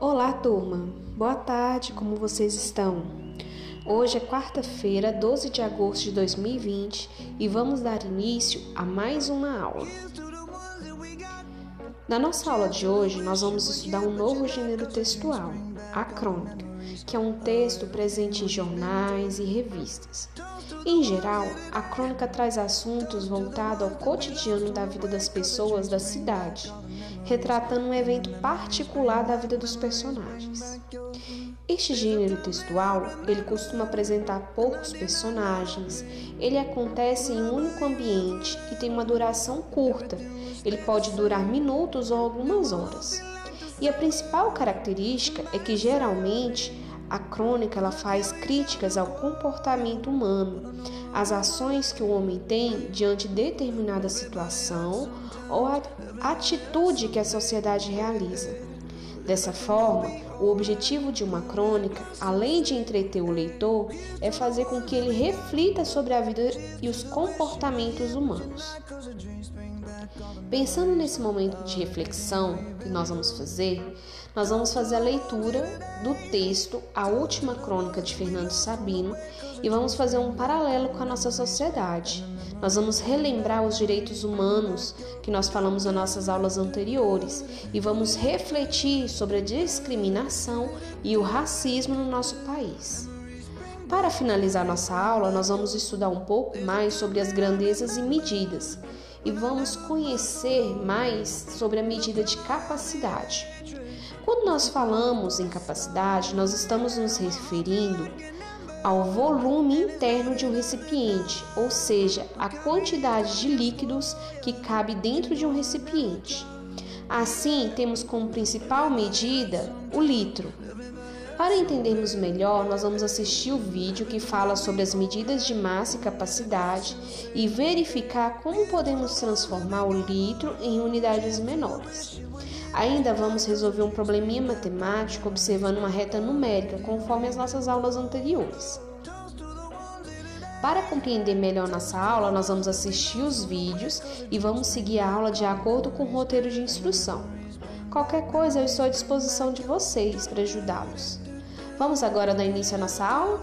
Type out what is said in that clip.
Olá, turma. Boa tarde, como vocês estão? Hoje é quarta-feira, 12 de agosto de 2020 e vamos dar início a mais uma aula. Na nossa aula de hoje, nós vamos estudar um novo gênero textual, a crônica, que é um texto presente em jornais e revistas. Em geral, a crônica traz assuntos voltados ao cotidiano da vida das pessoas da cidade, retratando um evento particular da vida dos personagens. Este gênero textual, ele costuma apresentar poucos personagens, ele acontece em um único ambiente e tem uma duração curta. Ele pode durar minutos ou algumas horas. E a principal característica é que geralmente a crônica ela faz críticas ao comportamento humano, às ações que o homem tem diante de determinada situação ou a atitude que a sociedade realiza. Dessa forma, o objetivo de uma crônica, além de entreter o leitor, é fazer com que ele reflita sobre a vida e os comportamentos humanos. Pensando nesse momento de reflexão que nós vamos fazer, nós vamos fazer a leitura do texto A Última Crônica de Fernando Sabino e vamos fazer um paralelo com a nossa sociedade. Nós vamos relembrar os direitos humanos que nós falamos nas nossas aulas anteriores e vamos refletir sobre a discriminação e o racismo no nosso país. Para finalizar nossa aula, nós vamos estudar um pouco mais sobre as grandezas e medidas e vamos conhecer mais sobre a medida de capacidade. Quando nós falamos em capacidade, nós estamos nos referindo ao volume interno de um recipiente, ou seja, a quantidade de líquidos que cabe dentro de um recipiente. Assim, temos como principal medida o litro. Para entendermos melhor, nós vamos assistir o vídeo que fala sobre as medidas de massa e capacidade e verificar como podemos transformar o litro em unidades menores. Ainda vamos resolver um probleminha matemático observando uma reta numérica, conforme as nossas aulas anteriores. Para compreender melhor nossa aula, nós vamos assistir os vídeos e vamos seguir a aula de acordo com o roteiro de instrução. Qualquer coisa, eu estou à disposição de vocês para ajudá-los. Vamos agora dar início à nossa aula?